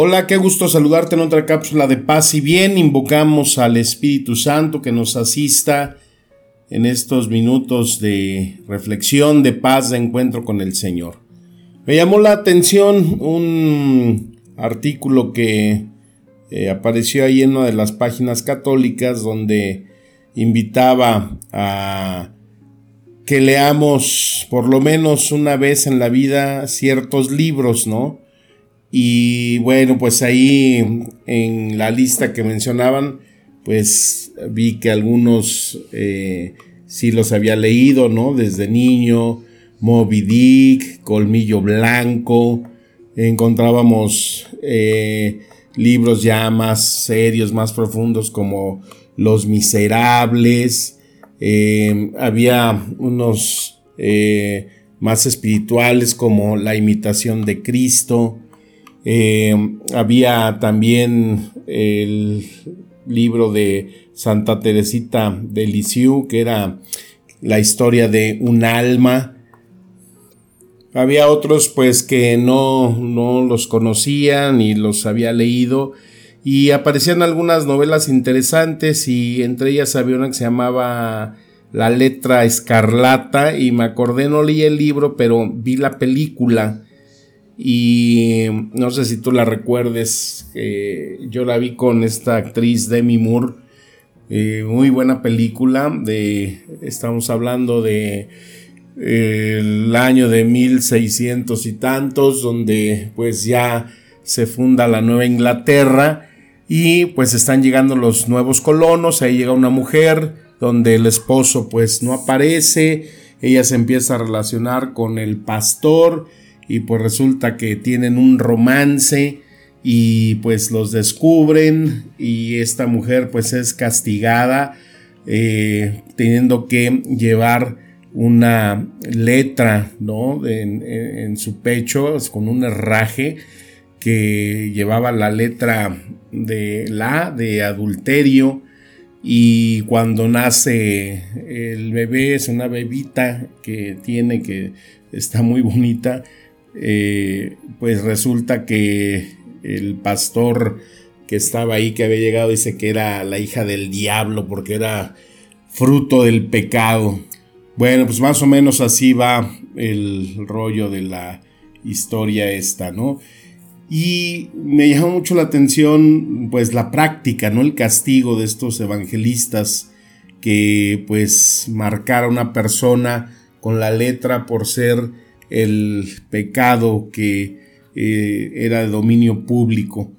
Hola, qué gusto saludarte en otra cápsula de paz y bien. Invocamos al Espíritu Santo que nos asista en estos minutos de reflexión, de paz, de encuentro con el Señor. Me llamó la atención un artículo que eh, apareció ahí en una de las páginas católicas donde invitaba a que leamos por lo menos una vez en la vida ciertos libros, ¿no? Y bueno, pues ahí en la lista que mencionaban, pues vi que algunos eh, sí los había leído, ¿no? Desde niño, Moby Dick, Colmillo Blanco, encontrábamos eh, libros ya más serios, más profundos como Los Miserables, eh, había unos más espirituales como La imitación de Cristo, eh, había también el libro de Santa Teresita de Lisieux, que era la historia de un alma. Había otros pues que no, no los conocía ni los había leído y aparecían algunas novelas interesantes y entre ellas había una que se llamaba La letra escarlata y me acordé, no leí el libro, pero vi la película y no sé si tú la recuerdes, yo la vi con esta actriz Demi Moore, eh, muy buena película, de, estamos hablando de año de 1600 y tantos, donde pues ya se funda la Nueva Inglaterra y pues están llegando los nuevos colonos, ahí llega una mujer donde el esposo pues no aparece, ella se empieza a relacionar con el pastor, y pues resulta que tienen un romance y pues los descubren y esta mujer pues es castigada eh, teniendo que llevar una letra ¿no? en, su pecho con un herraje que llevaba la letra de la de adulterio y cuando nace el bebé es una bebita que tiene que está muy bonita eh, pues resulta que el pastor que estaba ahí, que había llegado, dice que era la hija del diablo porque era fruto del pecado. Bueno, pues más o menos así va el rollo de la historia esta, ¿no? Y me llamó mucho la atención, pues la práctica, ¿no? El castigo de estos evangelistas que pues marcar a una persona con la letra por ser el pecado que eh, era de dominio público.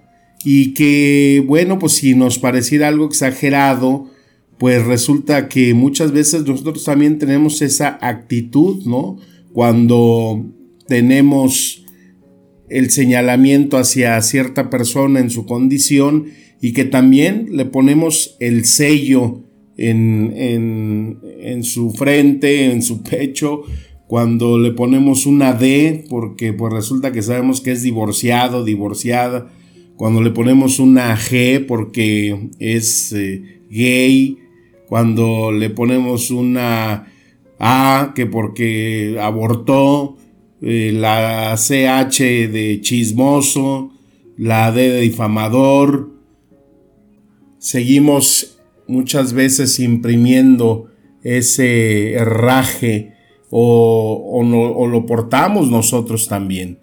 Y que, bueno, pues si nos pareciera algo exagerado, pues resulta que muchas veces nosotros también tenemos esa actitud, ¿no? Cuando tenemos el señalamiento hacia cierta persona en su condición y que también le ponemos el sello en, en, en su frente, en su pecho, cuando le ponemos una D, porque pues resulta que sabemos que es divorciado, divorciada, cuando le ponemos una G porque es eh, gay, cuando le ponemos una A que porque abortó, eh, la CH de chismoso, la D de difamador, seguimos muchas veces imprimiendo ese herraje o, lo portamos nosotros también.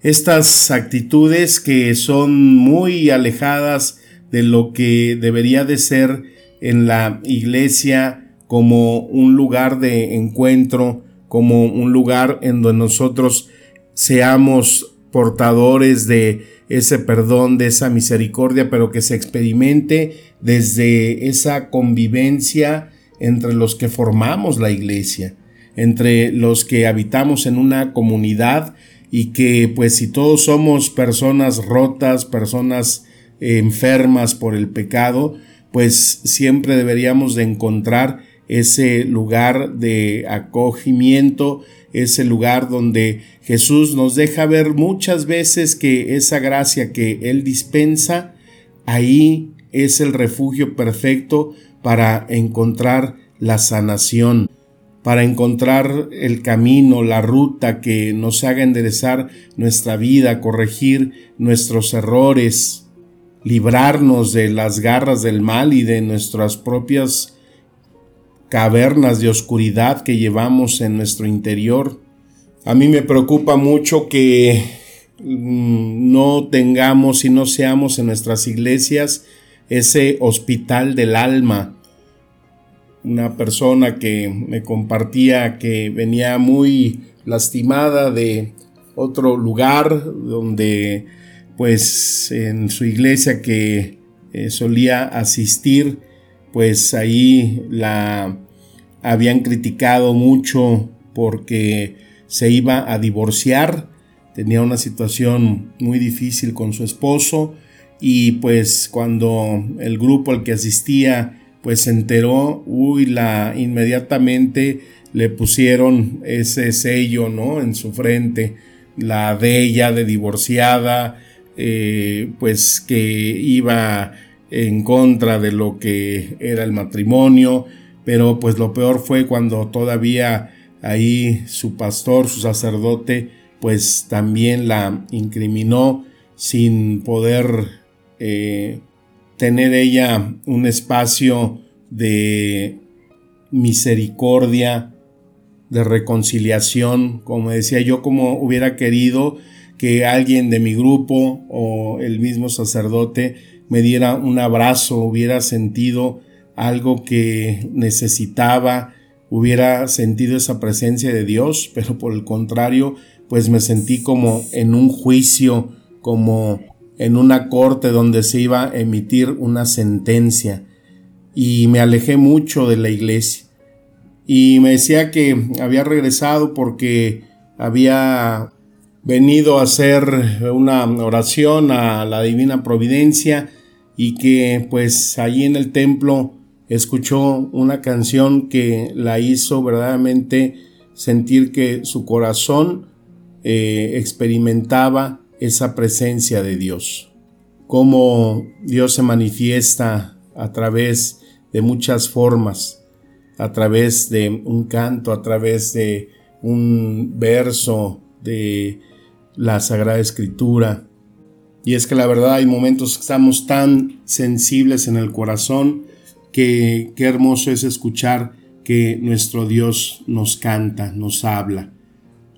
Estas actitudes que son muy alejadas de lo que debería de ser en la iglesia como un lugar de encuentro, como un lugar en donde nosotros seamos portadores de ese perdón, de esa misericordia, pero que se experimente desde esa convivencia entre los que formamos la iglesia entre los que habitamos en una comunidad y que pues si todos somos personas rotas, personas enfermas por el pecado, pues siempre deberíamos de encontrar ese lugar de acogimiento, ese lugar donde Jesús nos deja ver muchas veces que esa gracia que Él dispensa, ahí es el refugio perfecto para encontrar la sanación, para encontrar el camino, la ruta que nos haga enderezar nuestra vida, corregir nuestros errores, librarnos de las garras del mal y de nuestras propias cavernas de oscuridad que llevamos en nuestro interior. A mí me preocupa mucho que mm, no tengamos y no seamos en nuestras iglesias ese hospital del alma. Una persona que me compartía que venía muy lastimada de otro lugar donde pues en su iglesia que eh, solía asistir pues ahí la habían criticado mucho porque se iba a divorciar, tenía una situación muy difícil con su esposo y pues cuando el grupo al que asistía pues se enteró, uy, la inmediatamente le pusieron ese sello, ¿no? En su frente, la de ella de divorciada, eh, pues que iba en contra de lo que era el matrimonio, pero pues lo peor fue cuando todavía ahí su pastor, su sacerdote, pues también la incriminó sin poder eh, tener ella un espacio de misericordia, de reconciliación, como decía yo, como hubiera querido que alguien de mi grupo o el mismo sacerdote me diera un abrazo, hubiera sentido algo que necesitaba, hubiera sentido esa presencia de Dios, pero por el contrario, pues me sentí como en un juicio, como en una corte donde se iba a emitir una sentencia y me alejé mucho de la iglesia. Y me decía que había regresado porque había venido a hacer una oración a la divina providencia y que pues allí en el templo escuchó una canción que la hizo verdaderamente sentir que su corazón eh, experimentaba esa presencia de Dios. Cómo Dios se manifiesta a través de muchas formas, a través de un canto, a través de un verso de la Sagrada Escritura. Y es que la verdad hay momentos que estamos tan sensibles en el corazón que qué hermoso es escuchar que nuestro Dios nos canta, nos habla.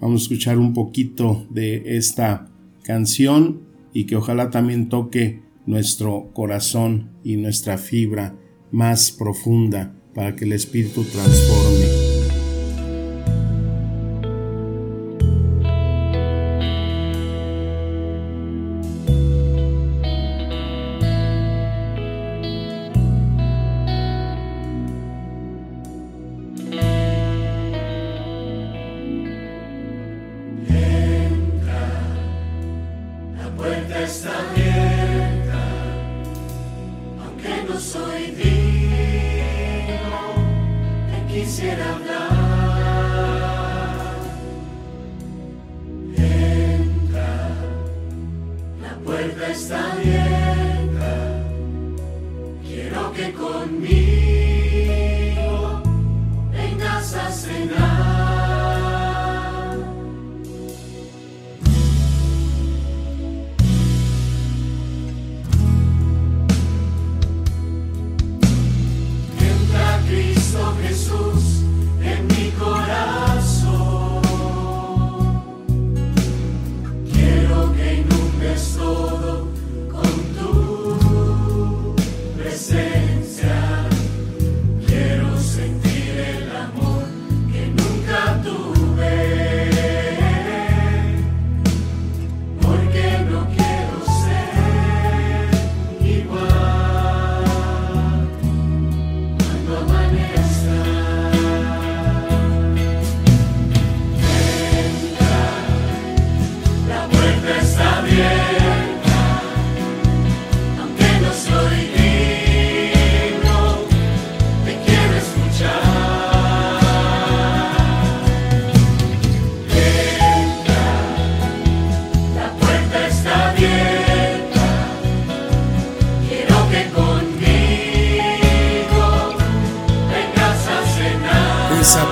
Vamos a escuchar un poquito de esta canción y que ojalá también toque nuestro corazón y nuestra fibra más profunda para que el Espíritu transforme.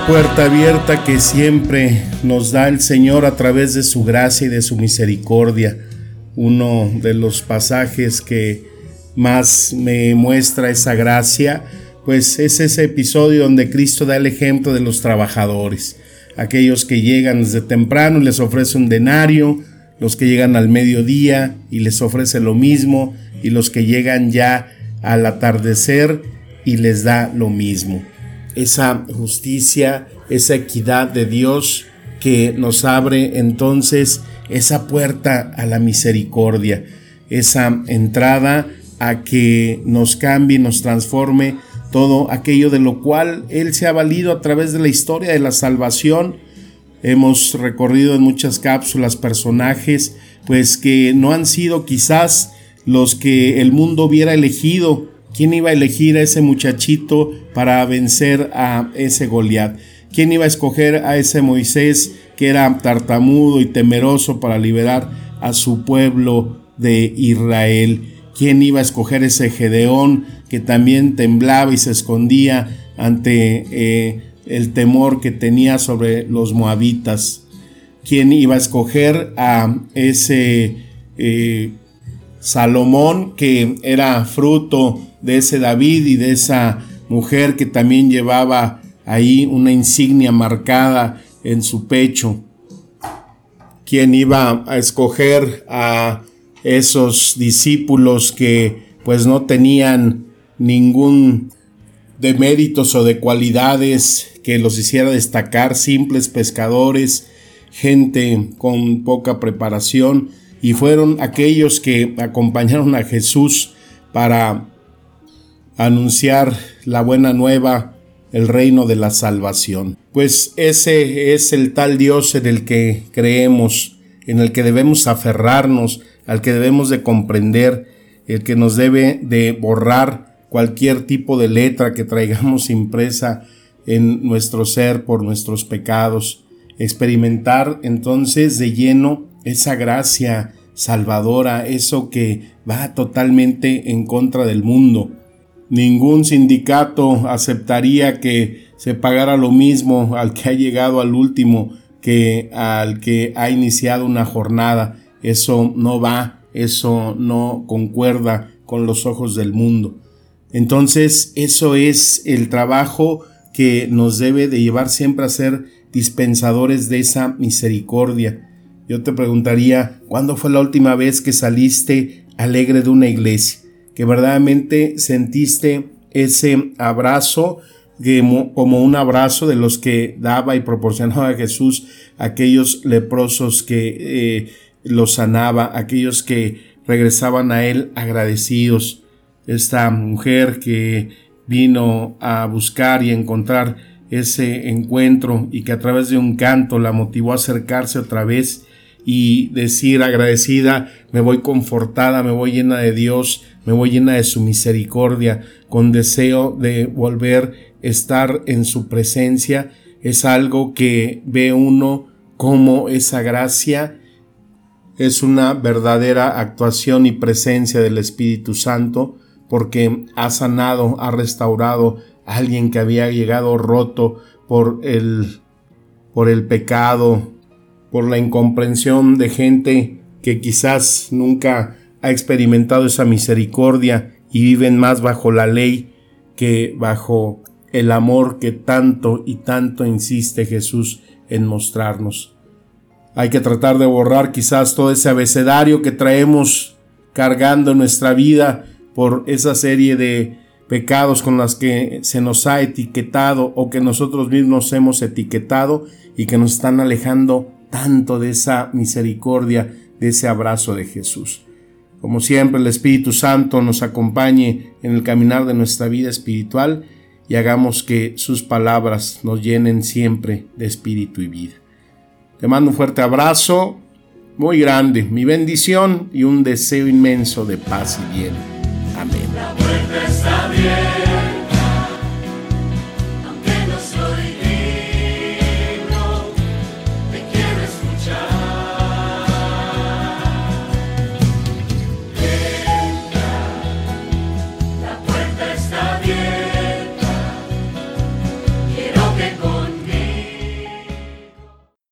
Puerta abierta que siempre nos da el Señor a través de su gracia y de su misericordia. Uno de los pasajes que más me muestra esa gracia, pues es ese episodio donde Cristo da el ejemplo de los trabajadores, aquellos que llegan desde temprano y les ofrece un denario, los que llegan al mediodía y les ofrece lo mismo, y los que llegan ya al atardecer y les da lo mismo esa justicia, esa equidad de Dios que nos abre entonces esa puerta a la misericordia, esa entrada a que nos cambie, nos transforme todo aquello de lo cual Él se ha valido a través de la historia de la salvación. Hemos recorrido en muchas cápsulas personajes, pues que no han sido quizás los que el mundo hubiera elegido ¿Quién iba a elegir a ese muchachito para vencer a ese Goliat? ¿Quién iba a escoger a ese Moisés que era tartamudo y temeroso para liberar a su pueblo de Israel? ¿Quién iba a escoger ese Gedeón que también temblaba y se escondía ante eh, el temor que tenía sobre los moabitas? ¿Quién iba a escoger a ese eh, Salomón que era fruto de ese David y de esa mujer que también llevaba ahí una insignia marcada en su pecho. ¿Quién iba a escoger a esos discípulos que pues no tenían ningún de méritos o de cualidades que los hiciera destacar, simples pescadores, gente con poca preparación, y fueron aquellos que acompañaron a Jesús para anunciar la buena nueva, el reino de la salvación. Pues ese es el tal Dios en el que creemos, en el que debemos aferrarnos, al que debemos de comprender, el que nos debe de borrar cualquier tipo de letra que traigamos impresa en nuestro ser por nuestros pecados, experimentar entonces de lleno esa gracia salvadora, eso que va totalmente en contra del mundo, Ningún sindicato aceptaría que se pagara lo mismo al que ha llegado al último que al que ha iniciado una jornada. Eso no va, eso no concuerda con los ojos del mundo. Entonces, eso es el trabajo que nos debe de llevar siempre a ser dispensadores de esa misericordia. Yo te preguntaría, ¿cuándo fue la última vez que saliste alegre de una iglesia? Que verdaderamente sentiste ese abrazo como un abrazo de los que daba y proporcionaba a Jesús aquellos leprosos que eh, los sanaba, aquellos que regresaban a él agradecidos. Esta mujer que vino a buscar y encontrar ese encuentro y que a través de un canto la motivó a acercarse otra vez y decir agradecida, me voy confortada, me voy llena de Dios, me voy llena de su misericordia, con deseo de volver a estar en su presencia, es algo que ve uno como esa gracia. Es una verdadera actuación y presencia del Espíritu Santo, porque ha sanado, ha restaurado a alguien que había llegado roto por el, por el pecado, por la incomprensión de gente que quizás nunca ha experimentado esa misericordia y viven más bajo la ley que bajo el amor que tanto y tanto insiste Jesús en mostrarnos. Hay que tratar de borrar quizás todo ese abecedario que traemos cargando nuestra vida por esa serie de pecados con las que se nos ha etiquetado o que nosotros mismos hemos etiquetado y que nos están alejando tanto de esa misericordia, de ese abrazo de Jesús. Como siempre, el Espíritu Santo nos acompañe en el caminar de nuestra vida espiritual y hagamos que sus palabras nos llenen siempre de espíritu y vida. Te mando un fuerte abrazo, muy grande, mi bendición y un deseo inmenso de paz y bien. Amén.